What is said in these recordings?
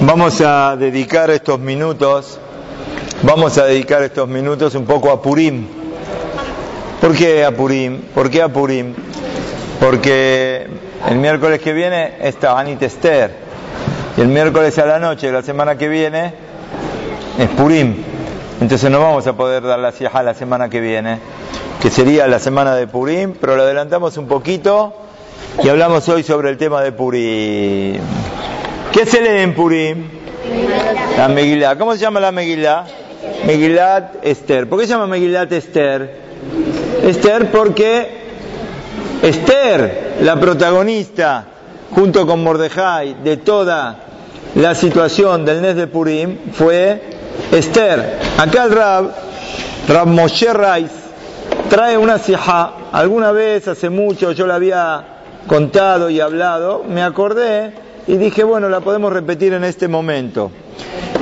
Vamos a dedicar estos minutos, vamos a dedicar estos minutos un poco a Purim. ¿Por qué a Purim? ¿Por qué a Purim? Porque el miércoles que viene está Anit Esther y el miércoles a la noche de la semana que viene es Purim. Entonces no vamos a poder dar la sieja la semana que viene, que sería la semana de Purim, pero lo adelantamos un poquito y hablamos hoy sobre el tema de Purim. ¿Qué se lee en Purim? La Megilá. ¿Cómo se llama la Megilá? Megilat Esther. ¿Por qué se llama Megilat Esther? Esther porque Esther, la protagonista, junto con Mordejai, de toda la situación del Nes de Purim, fue Esther. Acá el Rab, Rab Moshe Reis, trae una sijá. Alguna vez, hace mucho, yo la había contado y hablado, me acordé y dije, bueno, la podemos repetir en este momento.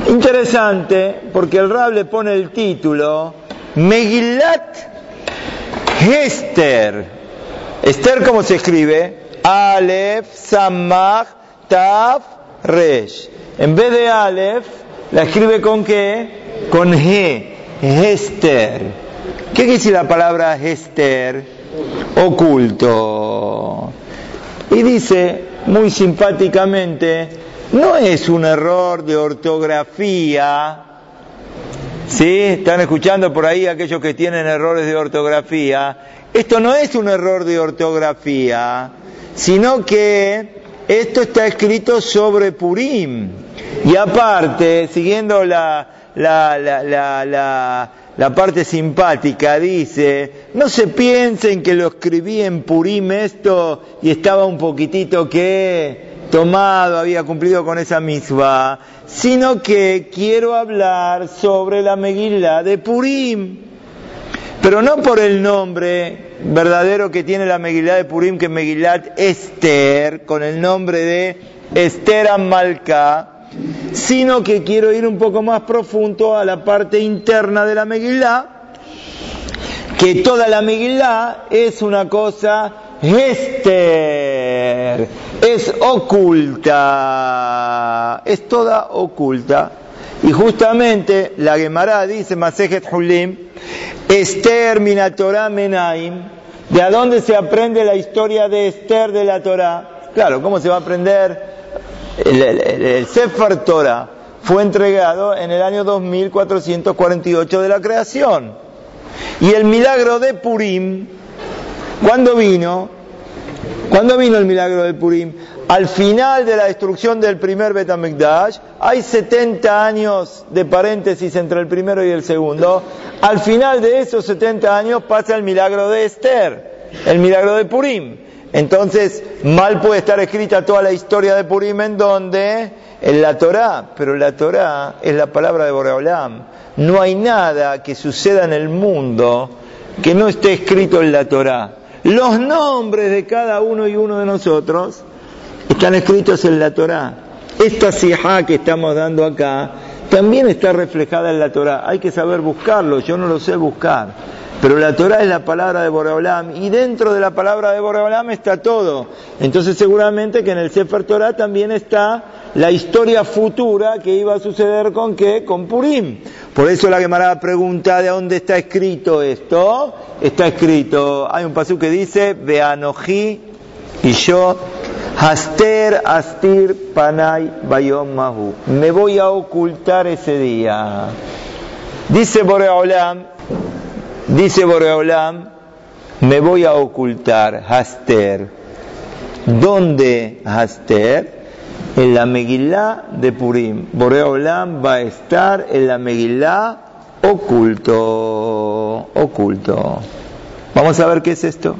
Interesante, porque el Rab le pone el título Megillat Esther. Esther, ¿cómo se escribe? Aleph, Samach, Taf, Resh. En vez de Aleph, la escribe con qué? Con G. Esther. ¿Qué quiere la palabra Esther? Oculto. Y dice, muy simpáticamente, no es un error de ortografía. ¿Sí? ¿Están escuchando por ahí aquellos que tienen errores de ortografía? Esto no es un error de ortografía, sino que esto está escrito sobre Purim. Y aparte, siguiendo la, la, la, la, la parte simpática, dice, no se piensen que lo escribí en Purim esto y estaba un poquitito que tomado, había cumplido con esa misma, sino que quiero hablar sobre la Megilá de Purim, pero no por el nombre verdadero que tiene la Megilá de Purim, que es Megilat Esther, con el nombre de Esther Amalcá, sino que quiero ir un poco más profundo a la parte interna de la Megilá, que toda la Megilá es una cosa Esther, es oculta, es toda oculta. Y justamente la Gemara dice, Masejet Hulim, Esther mina Torah Menaim, ¿de dónde se aprende la historia de Esther de la Torah? Claro, ¿cómo se va a aprender? El, el, Sefer Torah fue entregado en el año 2448 de la creación. Y el milagro de Purim, ¿cuándo vino? ¿Cuándo vino el milagro de Purim? Al final de la destrucción del primer Betamikdash, hay 70 años de paréntesis entre el primero y el segundo. Al final de esos 70 años pasa el milagro de Esther, el milagro de Purim. Entonces, mal puede estar escrita toda la historia de Purim en donde en la Torá, pero la Torá es la palabra de Boreolam. No hay nada que suceda en el mundo que no esté escrito en la Torá. Los nombres de cada uno y uno de nosotros están escritos en la Torá. Esta sijá que estamos dando acá también está reflejada en la Torá. Hay que saber buscarlo, yo no lo sé buscar. Pero la Torah es la palabra de Boreolam y dentro de la palabra de Boreolam está todo. Entonces seguramente que en el Sefer Torah también está la historia futura que iba a suceder con qué? Con Purim. Por eso la Gemara pregunta de dónde está escrito esto. Está escrito, hay un paso que dice, Beanoji y yo, Haster Astir Panay Bayom Mahu. Me voy a ocultar ese día. Dice Boreolam, Dice Boreolam, me voy a ocultar, Haster. ¿Dónde Haster? En la Megilá de Purim. Boreolam va a estar en la Megilá oculto, oculto. Vamos a ver qué es esto.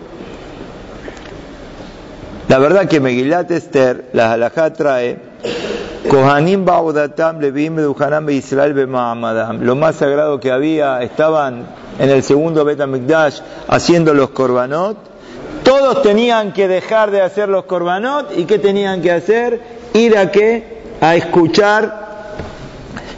La verdad que Megilat Esther, la halajá trae, Kohanim Baudatam Levim Beduhanam Israel Bemaamadam. Lo más sagrado que había, estaban en el segundo Betamikdash haciendo los korbanot. Todos tenían que dejar de hacer los korbanot y ¿qué tenían que hacer? Ir a qué? A escuchar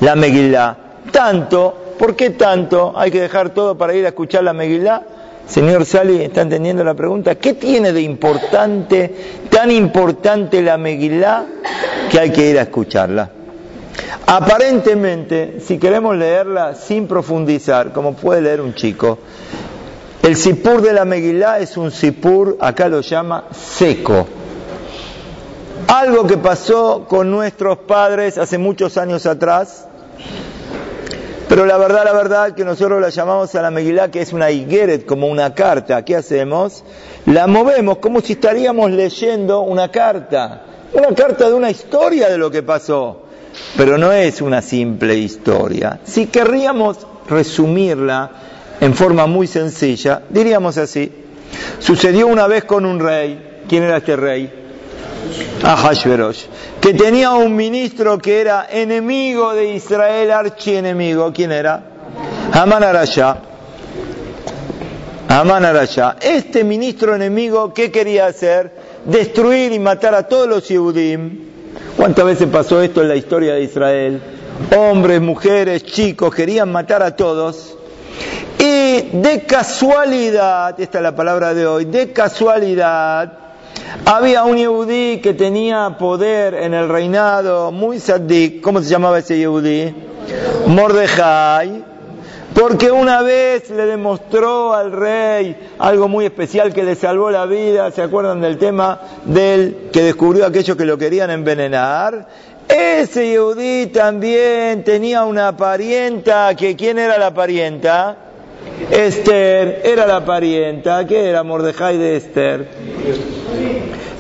la Megillah. Tanto, ¿por qué tanto? Hay que dejar todo para ir a escuchar la Megillah. Señor Sali, ¿está entendiendo la pregunta? ¿Qué tiene de importante, tan importante la Megillah, que hay que ir a escucharla? Aparentemente, si queremos leerla sin profundizar, como puede leer un chico, el sipur de la Megilá es un sipur, acá lo llama seco. Algo que pasó con nuestros padres hace muchos años atrás, pero la verdad, la verdad que nosotros la llamamos a la Megilá, que es una higueret, como una carta. ¿Qué hacemos? La movemos como si estaríamos leyendo una carta, una carta de una historia de lo que pasó pero no es una simple historia. Si querríamos resumirla en forma muy sencilla, diríamos así. Sucedió una vez con un rey. ¿Quién era este rey? Ahashverosh. Que tenía un ministro que era enemigo de Israel, archienemigo. ¿Quién era? Haman Arashá. Haman Arashá. Este ministro enemigo, ¿qué quería hacer? Destruir y matar a todos los Yehudim ¿Cuántas veces pasó esto en la historia de Israel? Hombres, mujeres, chicos, querían matar a todos. Y de casualidad, esta es la palabra de hoy, de casualidad, había un yehudí que tenía poder en el reinado, muy sadik, ¿cómo se llamaba ese yehudí? Mordejai, porque una vez le demostró al rey algo muy especial que le salvó la vida, ¿se acuerdan del tema del que descubrió aquellos que lo querían envenenar? Ese Yehudí también tenía una parienta, que ¿quién era la parienta? Esther, era la parienta, ¿qué era Mordejai de Esther?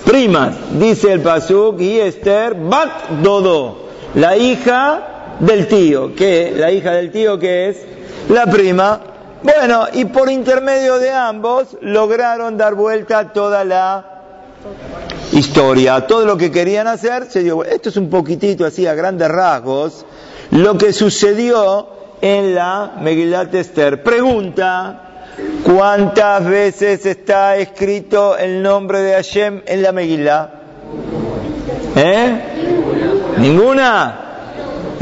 Primas, dice el Pasuk, y Esther, Bat Dodo, la hija del tío, ¿qué? La hija del tío que es la prima. Bueno, y por intermedio de ambos lograron dar vuelta toda la historia. Todo lo que querían hacer se dio. Esto es un poquitito así, a grandes rasgos, lo que sucedió en la Megillat Esther. Pregunta. ¿Cuántas veces está escrito el nombre de Hashem en la Megillah? ¿Eh? ¿Ninguna?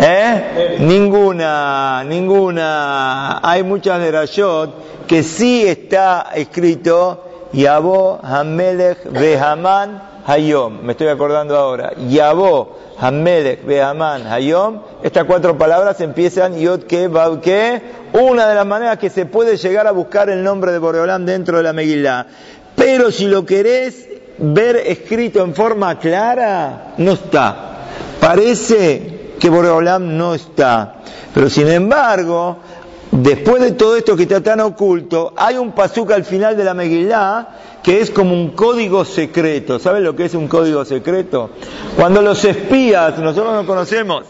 ¿Eh? Ninguna, ninguna. Hay muchas de Rashot que sí está escrito Yabo Hamelech Behaman Hayom. Me estoy acordando ahora. Yabo Hamelech Behaman Hayom. Estas cuatro palabras empiezan Yod Ke Ke. Una de las maneras que se puede llegar a buscar el nombre de Boreolam dentro de la Megillah. Pero si lo querés ver escrito en forma clara, no está. Parece que Boreolam no está. Pero sin embargo, después de todo esto que está tan oculto, hay un pasuk al final de la Megillah que es como un código secreto. ¿Saben lo que es un código secreto? Cuando los espías, nosotros no conocemos,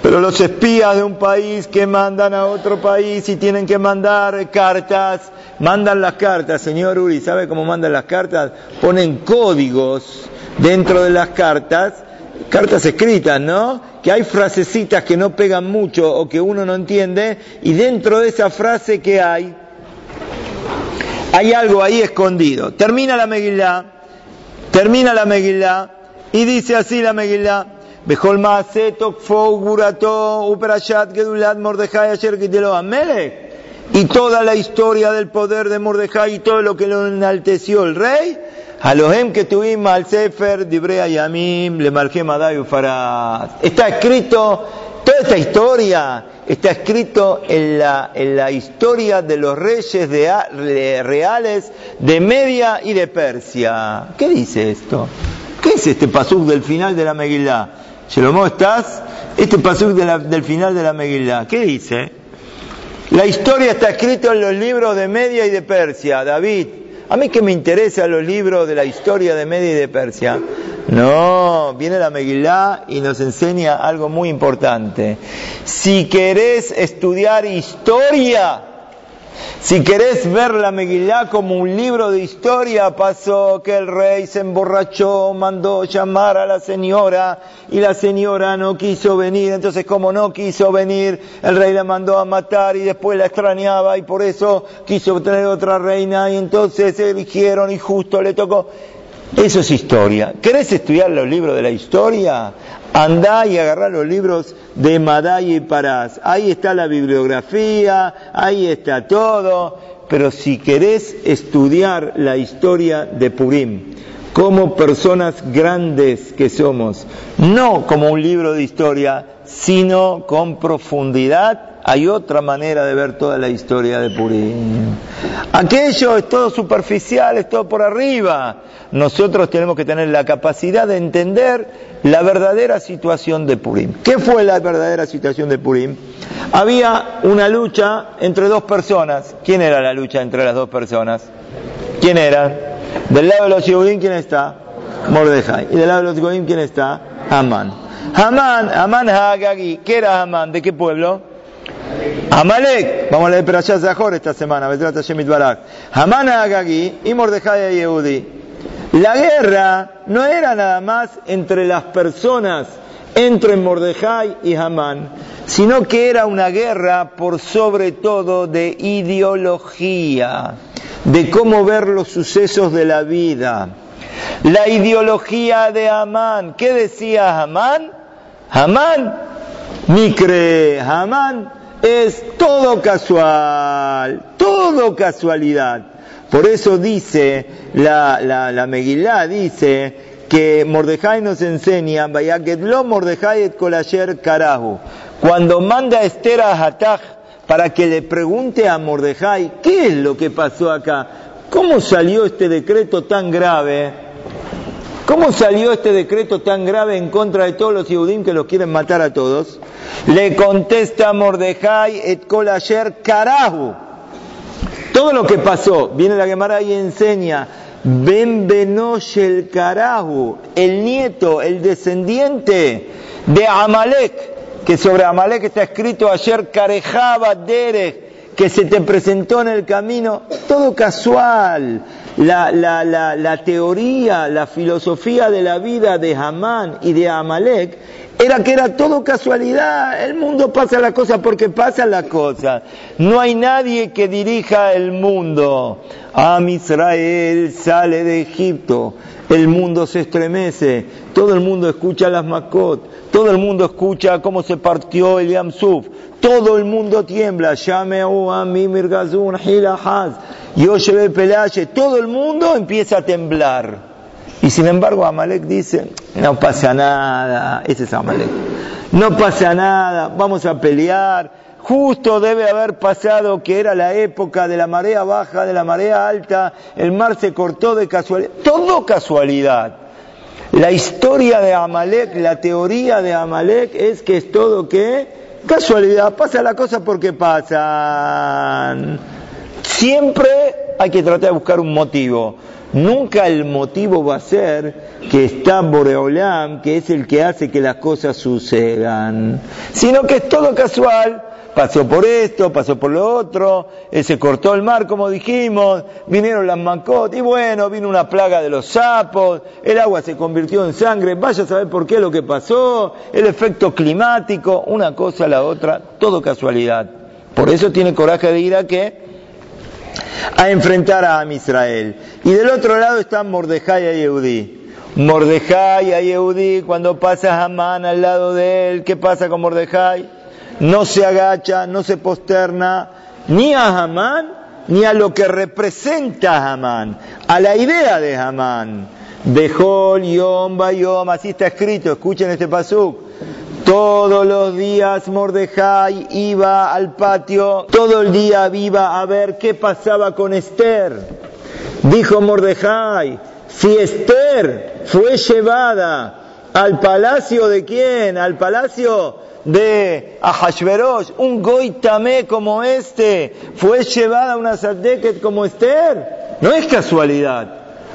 pero los espías de un país que mandan a otro país y tienen que mandar cartas, mandan las cartas, señor Uri, ¿sabe cómo mandan las cartas? Ponen códigos dentro de las cartas cartas escritas, ¿no? Que hay frasecitas que no pegan mucho o que uno no entiende y dentro de esa frase que hay, hay algo ahí escondido. Termina la Megillah, termina la Megillah y dice así la Megillah. Bejol. Y toda la historia del poder de Mordejai y todo lo que lo enalteció el rey, Alohem que tuvimos al Sefer, Dibrea Yamim, Le Está escrito, toda esta historia está escrito en la, en la historia de los reyes de, reales de Media y de Persia. ¿Qué dice esto? ¿Qué es este pasuk del final de la Megillah? Shelomo, ¿estás? Este pasuk del final de la Megillah. ¿Qué dice? La historia está escrita en los libros de Media y de Persia. David, a mí que me interesan los libros de la historia de Media y de Persia. No, viene la Megilá y nos enseña algo muy importante. Si querés estudiar historia, si querés ver la Megilá como un libro de historia, pasó que el rey se emborrachó, mandó llamar a la señora y la señora no quiso venir. Entonces, como no quiso venir, el rey la mandó a matar y después la extrañaba y por eso quiso tener otra reina y entonces se eligieron y justo le tocó. Eso es historia. ¿Querés estudiar los libros de la historia? Andá y agarrá los libros de Madai y Parás. Ahí está la bibliografía, ahí está todo. Pero si querés estudiar la historia de Purim, como personas grandes que somos, no como un libro de historia, sino con profundidad. Hay otra manera de ver toda la historia de Purim. Aquello es todo superficial, es todo por arriba. Nosotros tenemos que tener la capacidad de entender la verdadera situación de Purim. ¿Qué fue la verdadera situación de Purim? Había una lucha entre dos personas. ¿Quién era la lucha entre las dos personas? ¿Quién era? Del lado de los Yehudim, ¿quién está? Mordejai. Y del lado de los Goim, ¿quién está? Amán. Amán, Amán Hagagi. ¿Qué era Amán? ¿De qué pueblo? Amalek. Vamos a leer Perashat Zahor esta semana. Amán Hagagi y Mordejai Yehudi. La guerra no era nada más entre las personas, entre Mordejai y Amán, sino que era una guerra por sobre todo de ideología de cómo ver los sucesos de la vida. La ideología de Amán. ¿Qué decía Amán? Amán, Micre, Amán es todo casual, todo casualidad. Por eso dice la, la, la Megilá, dice que Mordejai nos enseña, lo Mordejai et Kolayer Karahu. Cuando manda Esther a Hatach para que le pregunte a Mordejai qué es lo que pasó acá, cómo salió este decreto tan grave, cómo salió este decreto tan grave en contra de todos los judíos que los quieren matar a todos. Le contesta Mordejai et kol ayer carajo. Todo lo que pasó, viene la Gemara y enseña, Ben Benosh el carajo, el nieto, el descendiente de Amalek, que sobre Amalek está escrito ayer Karejaba Derech, que se te presentó en el camino, todo casual. La, la, la, la, teoría, la filosofía de la vida de Hamán y de Amalek era que era todo casualidad. El mundo pasa la cosa porque pasa la cosa. No hay nadie que dirija el mundo. Am Israel sale de Egipto. El mundo se estremece. Todo el mundo escucha las mascotas todo el mundo escucha cómo se partió el Yamsuf. Todo el mundo tiembla. Todo el mundo empieza a temblar. Y sin embargo Amalek dice, no pasa nada. Ese es Amalek. No pasa nada. Vamos a pelear. Justo debe haber pasado que era la época de la marea baja, de la marea alta, el mar se cortó de casualidad, todo casualidad. La historia de Amalek, la teoría de Amalek es que es todo que casualidad, pasa la cosa porque pasan. Siempre hay que tratar de buscar un motivo. Nunca el motivo va a ser que está Boreolam, que es el que hace que las cosas sucedan, sino que es todo casual pasó por esto, pasó por lo otro, eh, se cortó el mar, como dijimos, vinieron las mancotas, y bueno, vino una plaga de los sapos, el agua se convirtió en sangre, vaya a saber por qué lo que pasó, el efecto climático, una cosa la otra, todo casualidad. Por eso tiene coraje de ir a qué? A enfrentar a Israel. Y del otro lado están Mordejai y Yehudí. Mordejai y Yehudí, cuando pasa Hamán al lado de él, ¿qué pasa con Mordejai? no se agacha, no se posterna ni a Hamán ni a lo que representa Hamán, a la idea de Hamán. Bejol, Yom, Bayom, así está escrito, escuchen este pasuk. Todos los días Mordejai iba al patio, todo el día iba a ver qué pasaba con Esther. Dijo Mordejai, si Esther fue llevada al palacio de quién? Al palacio de Ahashverosh, un goitame como este, fue llevada a una sadeket como Esther. No es casualidad.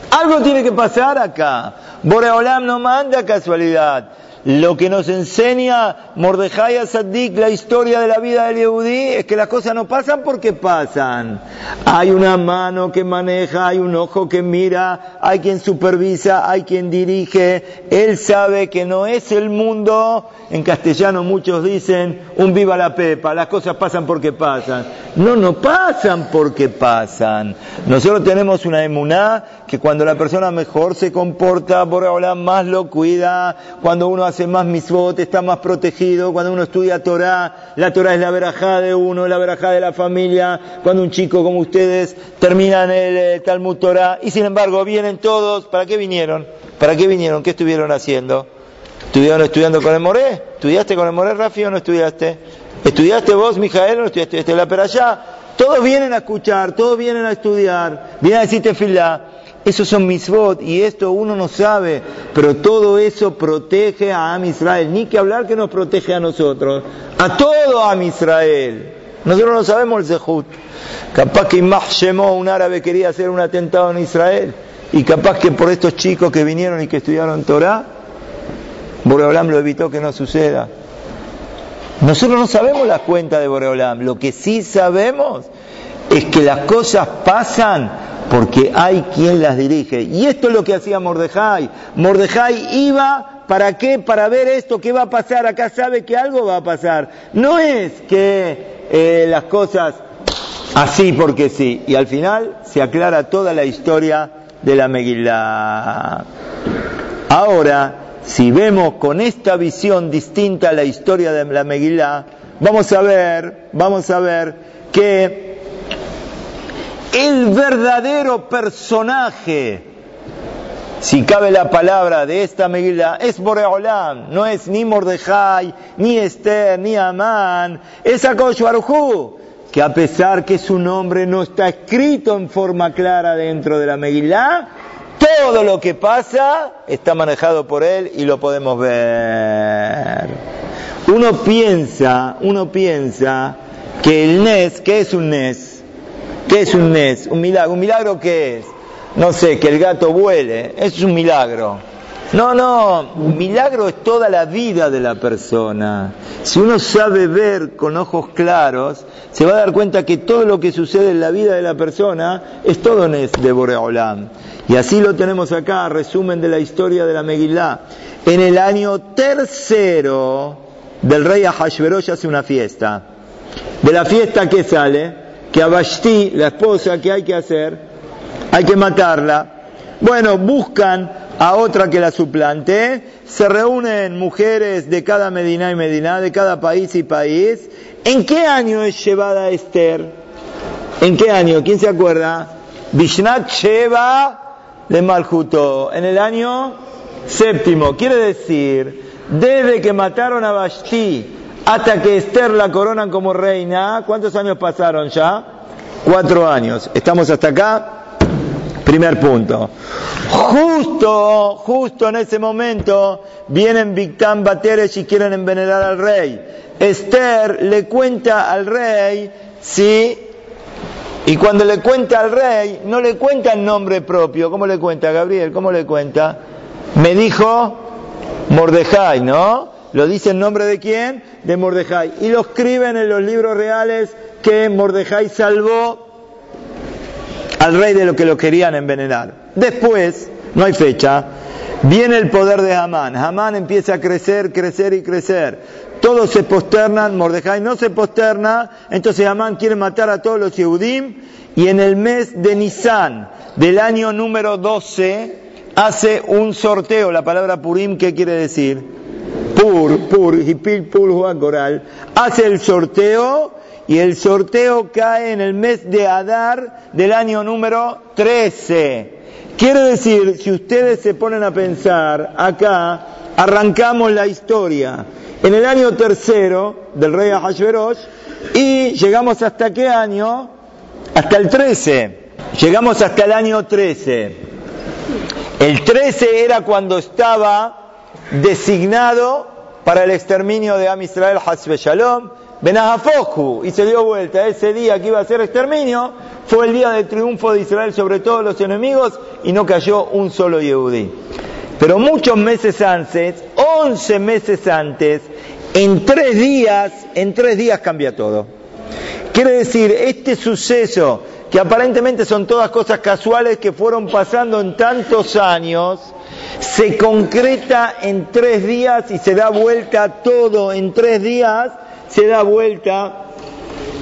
Algo tiene que pasar acá. Boreolam no manda casualidad. Lo que nos enseña Mordejai Asadik, la historia de la vida del Yehudí, es que las cosas no pasan porque pasan. Hay una mano que maneja, hay un ojo que mira, hay quien supervisa, hay quien dirige. Él sabe que no es el mundo, en castellano muchos dicen, un viva la pepa, las cosas pasan porque pasan. No, no pasan porque pasan. Nosotros tenemos una emuná que cuando la persona mejor se comporta, Boreolam más lo cuida, cuando uno hace más misbot, está más protegido. Cuando uno estudia Torah, la Torah es la verajá de uno, la verajá de la familia. Cuando un chico como ustedes terminan el eh, Talmud Torah y sin embargo vienen todos, ¿para qué vinieron? ¿Para qué vinieron? ¿Qué estuvieron haciendo? ¿Estuvieron estudiando con el Moré? ¿Estudiaste con el Moré, Rafi, o no estudiaste? ¿Estudiaste vos, Mijael, no estudiaste? ¿Estudiaste la? Todos vienen a escuchar, todos vienen a estudiar, vienen a decirte fila. Esos son misbot y esto uno no sabe, pero todo eso protege a Am Israel. Ni que hablar que nos protege a nosotros, a todo Am Israel. Nosotros no sabemos el Zehut. Capaz que Imah Shemó, un árabe, quería hacer un atentado en Israel. Y capaz que por estos chicos que vinieron y que estudiaron Torah, Boreolam lo evitó que no suceda. Nosotros no sabemos las cuentas de Boreolam. Lo que sí sabemos es que las cosas pasan porque hay quien las dirige. Y esto es lo que hacía Mordejai. Mordejai iba, ¿para qué? Para ver esto, qué va a pasar. Acá sabe que algo va a pasar. No es que eh, las cosas así porque sí. Y al final se aclara toda la historia de la Megillah. Ahora, si vemos con esta visión distinta la historia de la Megillah, vamos a ver, vamos a ver que el verdadero personaje, si cabe la palabra de esta Megillah, es Boreolam, no es ni Mordejai, ni Esther, ni Amán, es Akosh que a pesar que su nombre no está escrito en forma clara dentro de la Megillah, todo lo que pasa está manejado por él y lo podemos ver. Uno piensa, uno piensa que el Nes, ¿qué es un Nes? ¿Qué es un Nes? Un milagro. ¿Un milagro qué es? No sé, que el gato vuele. Es un milagro. No, no, un milagro es toda la vida de la persona. Si uno sabe ver con ojos claros, se va a dar cuenta que todo lo que sucede en la vida de la persona es todo Nes de Boreolam. Y así lo tenemos acá, resumen de la historia de la Megillah. En el año tercero del rey Ahashverosh hace una fiesta. De la fiesta que sale, que a Vashti, la esposa, ¿qué hay que hacer? Hay que matarla. Bueno, buscan a otra que la suplante, se reúnen mujeres de cada Medina y Medina, de cada país y país. ¿En qué año es llevada Esther? ¿En qué año? ¿Quién se acuerda? Vishnat Sheva de Maljuto, en el año séptimo. Quiere decir, desde que mataron a Vashti hasta que Esther la coronan como reina, ¿cuántos años pasaron ya? Cuatro años. ¿Estamos hasta acá? Primer punto. Justo, justo en ese momento vienen Victán Bateres y quieren envenenar al rey. Esther le cuenta al rey, sí, y cuando le cuenta al rey, no le cuenta el nombre propio. ¿Cómo le cuenta, Gabriel? ¿Cómo le cuenta? Me dijo Mordejai, ¿no? Lo dice en nombre de quién? De Mordejai. Y lo escriben en los libros reales que Mordejai salvó al rey de lo que lo querían envenenar. Después, no hay fecha, viene el poder de Hamán. Hamán empieza a crecer, crecer y crecer todos se posternan, Mordejai no se posterna, entonces Amán quiere matar a todos los Yehudim y en el mes de Nisan del año número 12 hace un sorteo, la palabra Purim, ¿qué quiere decir? Pur, Pur, Hipil, Pur, Juan Coral, hace el sorteo y el sorteo cae en el mes de Adar del año número 13. Quiere decir, si ustedes se ponen a pensar, acá arrancamos la historia en el año tercero del rey Ahashverosh y llegamos hasta qué año? Hasta el 13. Llegamos hasta el año 13. El 13 era cuando estaba designado para el exterminio de Am Israel Hasbe Shalom, Benahafoku, y se dio vuelta. Ese día que iba a ser exterminio fue el día del triunfo de Israel sobre todos los enemigos y no cayó un solo Yehudí. Pero muchos meses antes, 11 meses antes, en tres días, en tres días cambia todo. Quiere decir, este suceso, que aparentemente son todas cosas casuales que fueron pasando en tantos años, se concreta en tres días y se da vuelta todo en tres días, se da vuelta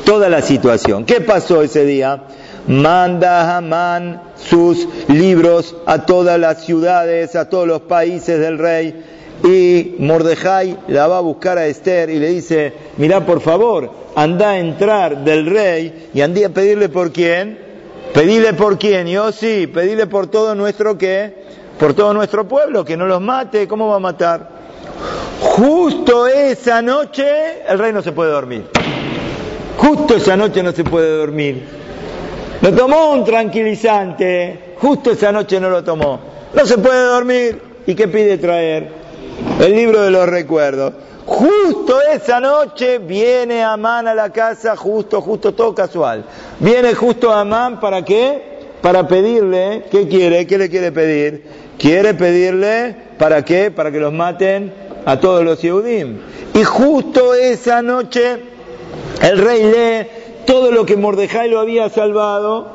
toda la situación. ¿Qué pasó ese día? Manda Hamán sus libros a todas las ciudades, a todos los países del rey, y Mordejai la va a buscar a Esther y le dice, mira por favor, anda a entrar del rey y andí a pedirle por quién, pedile por quién, yo sí, pedile por todo nuestro qué, por todo nuestro pueblo, que no los mate, ¿cómo va a matar? Justo esa noche el rey no se puede dormir. Justo esa noche no se puede dormir. Lo tomó un tranquilizante, justo esa noche no lo tomó. No se puede dormir. ¿Y qué pide traer? El libro de los recuerdos. Justo esa noche viene Amán a la casa, justo, justo, todo casual. Viene justo Amán para qué? Para pedirle, ¿qué quiere? ¿Qué le quiere pedir? Quiere pedirle, ¿para qué? Para que los maten a todos los Yehudim. Y justo esa noche el rey lee todo lo que Mordejai lo había salvado,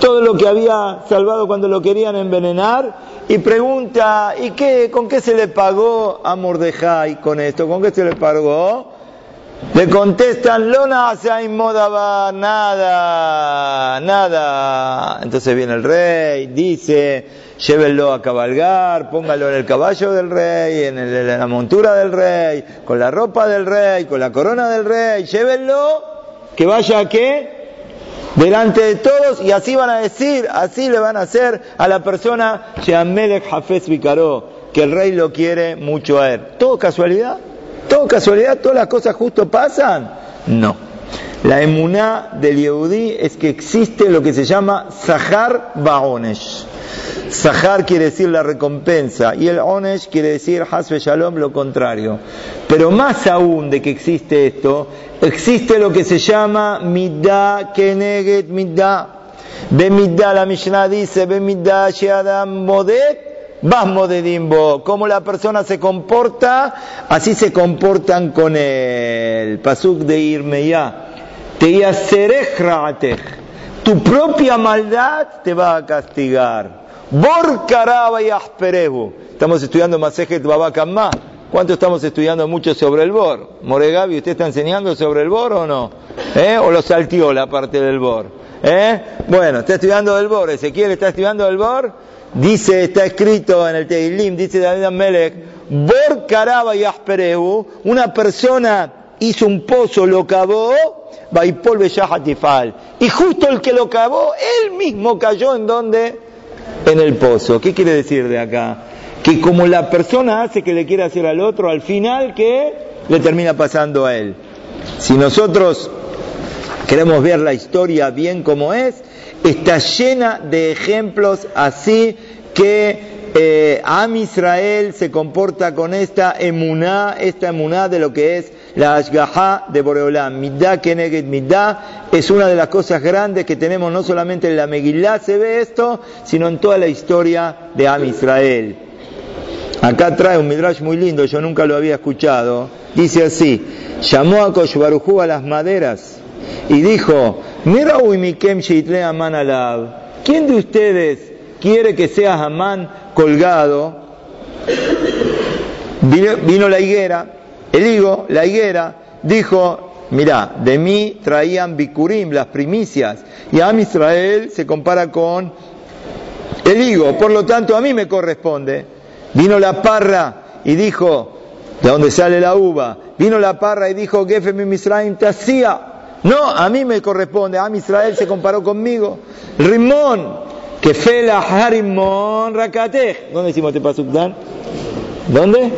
todo lo que había salvado cuando lo querían envenenar, y pregunta, ¿y qué, con qué se le pagó a Mordejai con esto? ¿Con qué se le pagó? Le contestan, Lona Modaba, nada, nada. Entonces viene el rey, dice, llévenlo a cabalgar, póngalo en el caballo del rey, en, la montura del rey, con la ropa del rey, con la corona del rey, llévenlo, que vaya a qué? delante de todos y así van a decir, así le van a hacer a la persona Sheamelech Hafez Vicaró, que el rey lo quiere mucho a él. ¿Todo casualidad? ¿Todo casualidad? ¿Todas las cosas justo pasan? No. La emuná del Yehudí es que existe lo que se llama Zahar Baonesh. Zahar quiere decir la recompensa y el Onesh quiere decir Hasbe Shalom lo contrario. Pero más aún de que existe esto, existe lo que se llama Middah Keneget Middah. Bemiddah, la Mishnah dice, Bemiddah Sheadam Modet, Vas Modedimbo. Como la persona se comporta, así se comportan con él. Pasuk de Irmeya. Te Tu propia maldad te va a castigar. Bor y Asperebu. Estamos estudiando Masejet Babakamma. ¿Cuánto estamos estudiando mucho sobre el Bor? Moregabi, ¿usted está enseñando sobre el Bor o no? ¿Eh? ¿O lo saltió la parte del Bor? ¿Eh? Bueno, está estudiando el Bor. Ezequiel está estudiando el Bor. Dice, está escrito en el Teilim, dice David Amelech, Bor Caraba y Asperebu, una persona hizo un pozo, lo cavó, Baipol. Y justo el que lo cavó, él mismo cayó en donde? En el pozo. ¿Qué quiere decir de acá? que como la persona hace que le quiera hacer al otro, al final que le termina pasando a él. Si nosotros queremos ver la historia bien como es, está llena de ejemplos así que eh, Am Israel se comporta con esta emuná, esta emuná de lo que es la ashgaha de Boreolam. Midá keneged midá es una de las cosas grandes que tenemos no solamente en la Megilá se ve esto, sino en toda la historia de Am Israel. Acá trae un midrash muy lindo, yo nunca lo había escuchado. Dice así, llamó a Koshbarujú a las maderas y dijo, ¿Quién de ustedes quiere que sea Amán colgado? Vino, la higuera, el higo, la higuera, dijo, mira, de mí traían bikurim, las primicias, y a Israel se compara con el higo, por lo tanto a mí me corresponde. Vino la parra y dijo, de dónde sale la uva, vino la parra y dijo, Gefem Misraim te hacía. No, a mí me corresponde, a Israel se comparó conmigo. Rimón, que fela harimón rakatej. ¿Dónde decimos este Dan? ¿Dónde?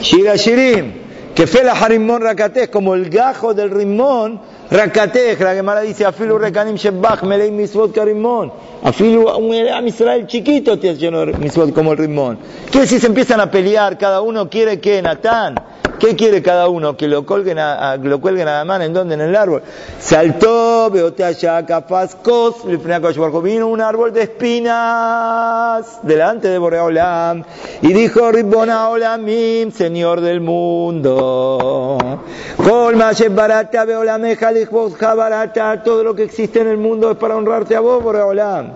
Shira Shirim. Que fela harimón rakatej, como el gajo del rimón Rakatej, la Gemara dice, afilu rekanim shebach melei misvot karimón. Afilu un Israel chiquito te lleno de misvot como el rimón. ¿Qué si se empiezan a pelear? Cada uno quiere que Natán. ¿Qué quiere cada uno? Que lo colguen a, lo cuelguen a la mano, ¿en dónde? En el árbol. Saltó, allá, Kafascos, vino un árbol de espinas delante de Boreolam y dijo, Ribbona Olamim, Señor del mundo. barata, barata, todo lo que existe en el mundo es para honrarte a vos, Boreolam.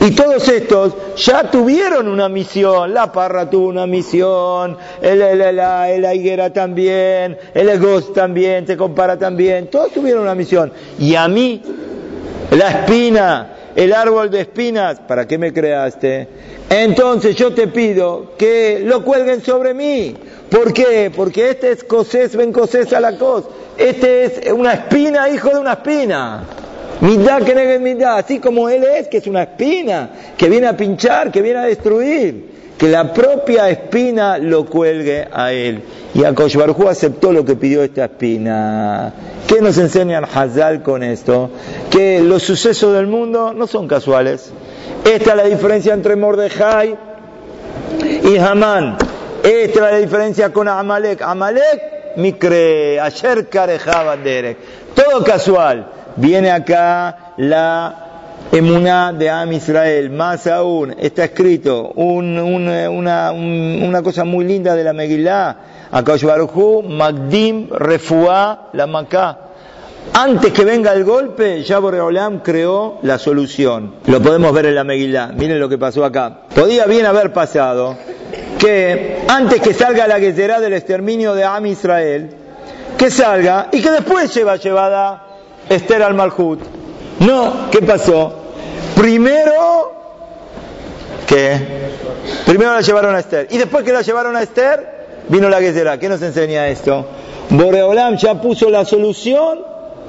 Y todos estos ya tuvieron una misión. La parra tuvo una misión, el, el, la higuera también, el egos también, se compara también. Todos tuvieron una misión. Y a mí, la espina, el árbol de espinas, ¿para qué me creaste? Entonces yo te pido que lo cuelguen sobre mí. ¿Por qué? Porque este es Cosés, ven Cosés a la cos. Este es una espina, hijo de una espina. Midá que midá, así como él es, que es una espina, que viene a pinchar, que viene a destruir. Que la propia espina lo cuelgue a él. Y Akosh Barjú aceptó lo que pidió esta espina. ¿Qué nos enseñan Hazal con esto? Que los sucesos del mundo no son casuales. Esta es la diferencia entre Mordejai y Hamán. Esta es la diferencia con Amalek. Amalek, Mikre, Ayer Derek. Todo casual. Viene acá la emuná de Am Israel. Más aún, está escrito una, cosa muy linda de la Megillah. Akash Magdim Refuá la Macá. Antes que venga el golpe, ya Boreolam creó la solución. Lo podemos ver en la Megillah. Miren lo que pasó acá. Podía bien haber pasado que antes que salga la será del exterminio de Am Israel, que salga y que después lleva llevada Esther al Malhut. No, ¿qué pasó? Primero, ¿qué? Primero la llevaron a Esther. Y después que la llevaron a Esther, vino la será. ¿Qué nos enseña esto? Boreolam ya puso la solución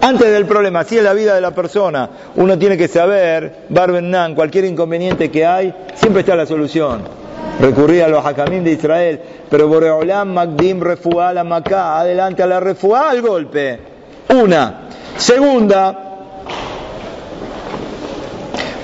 antes del problema. Así es la vida de la persona. Uno tiene que saber, Barbenan, cualquier inconveniente que hay, siempre está la solución recurría a los hakamim de Israel, pero Boreolam Magdim refuá la Macá, adelante a la refuá al golpe. Una. Segunda,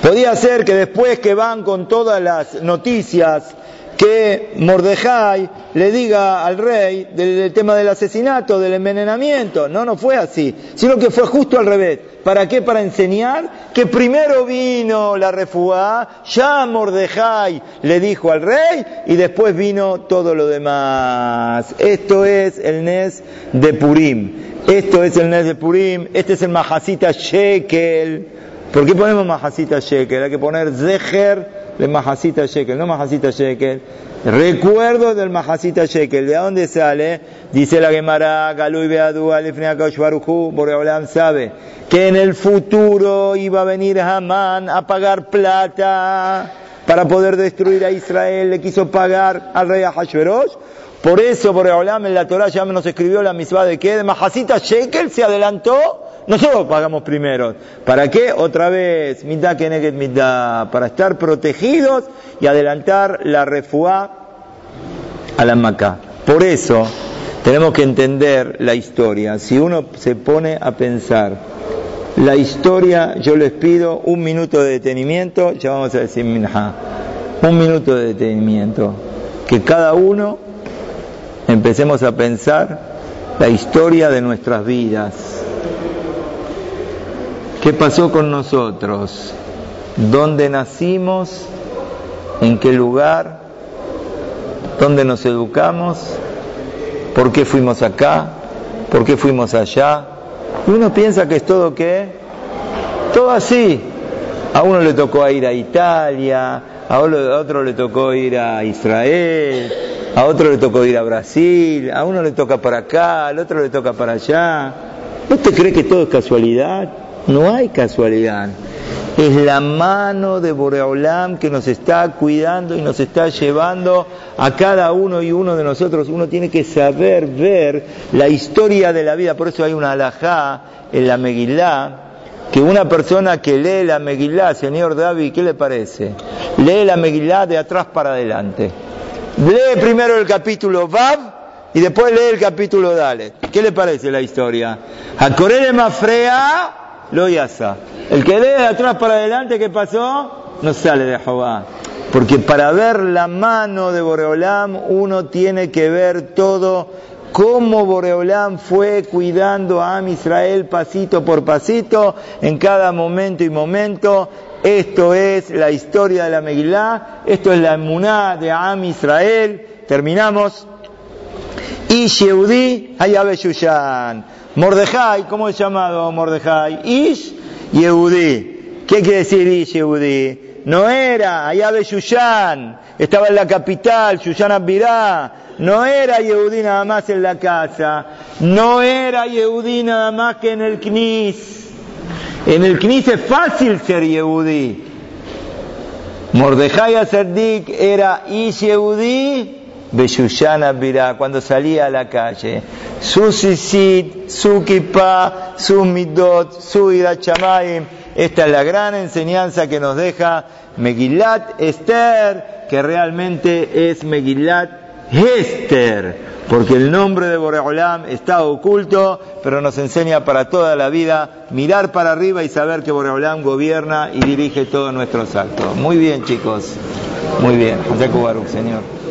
podía ser que después que van con todas las noticias que Mordejai le diga al rey del, tema del asesinato, del envenenamiento. No, no fue así, sino que fue justo al revés. ¿Para qué? Para enseñar que primero vino la refuá, ya Mordejai le dijo al rey y después vino todo lo demás. Esto es el Nes de Purim. Esto es el Nes de Purim. Este es el Mahasita Shekel. ¿Por qué ponemos Mahasita Shekel? Hay que poner Zeher de Mahasita Shekel, no Mahasita Shekel. Recuerdo del Mahasita Shekel. ¿De dónde sale? Dice la Gemara, Galui Beadu, Baruchu, Boreolam sabe que en el futuro iba a venir Hamán a pagar plata para poder destruir a Israel. Le quiso pagar al rey Ahashverosh. Por eso Boreolam en la Torah ya nos escribió la misma de que de Mahasita Shekel se adelantó nosotros pagamos primero. ¿Para qué? Otra vez, mitad que mitad, para estar protegidos y adelantar la refuá a la Maca. Por eso tenemos que entender la historia. Si uno se pone a pensar la historia, yo les pido un minuto de detenimiento, ya vamos a decir minja, un minuto de detenimiento. Que cada uno empecemos a pensar la historia de nuestras vidas ¿Qué pasó con nosotros? ¿Dónde nacimos? ¿En qué lugar? ¿Dónde nos educamos? ¿Por qué fuimos acá? ¿Por qué fuimos allá? Y uno piensa que es todo qué? Todo así. A uno le tocó ir a Italia, a otro le tocó ir a Israel, a otro le tocó ir a Brasil, a uno le toca para acá, al otro le toca para allá. ¿No te cree que todo es casualidad? No hay casualidad. Es la mano de Boreolam que nos está cuidando y nos está llevando a cada uno y uno de nosotros. Uno tiene que saber ver la historia de la vida. Por eso hay una alajá en la Megilá que una persona que lee la Megilá, señor David, ¿qué le parece? Lee la Megilá de atrás para adelante. Lee primero el capítulo Vav y después lee el capítulo Dalet. ¿Qué le parece la historia? A Corele Mafrea lo yasa. El que lee de atrás para adelante, ¿qué pasó? No sale de Jehová. Porque para ver la mano de Boreolam, uno tiene que ver todo cómo Boreolam fue cuidando a Am Israel pasito por pasito, en cada momento y momento. Esto es la historia de la Megilá, esto es la emuná de Am Israel. Terminamos. Y Yehudi Hayabe Shushan. Mordejai, ¿cómo es llamado Mordejai? Ish Yehudi. ¿Qué quiere decir Ish Yehudi? No era, de Shushan, estaba en la capital, Shushan Abirá. No era Yehudi nada más en la casa, no era Yehudi nada más que en el Knis. En el Knis es fácil ser Yehudí. Mordejai Aserdik era Ish Yehudí, Beshushana Birá, cuando salía a la calle. Su sisit, su kippah, su midot, su irachamayim. Esta es la gran enseñanza que nos deja Megillat Esther, que realmente es Megillat Hester porque el nombre de Boreolam está oculto, pero nos enseña para toda la vida mirar para arriba y saber que Boreolam gobierna y dirige todos nuestros actos. Muy bien, chicos. Muy bien. José Señor.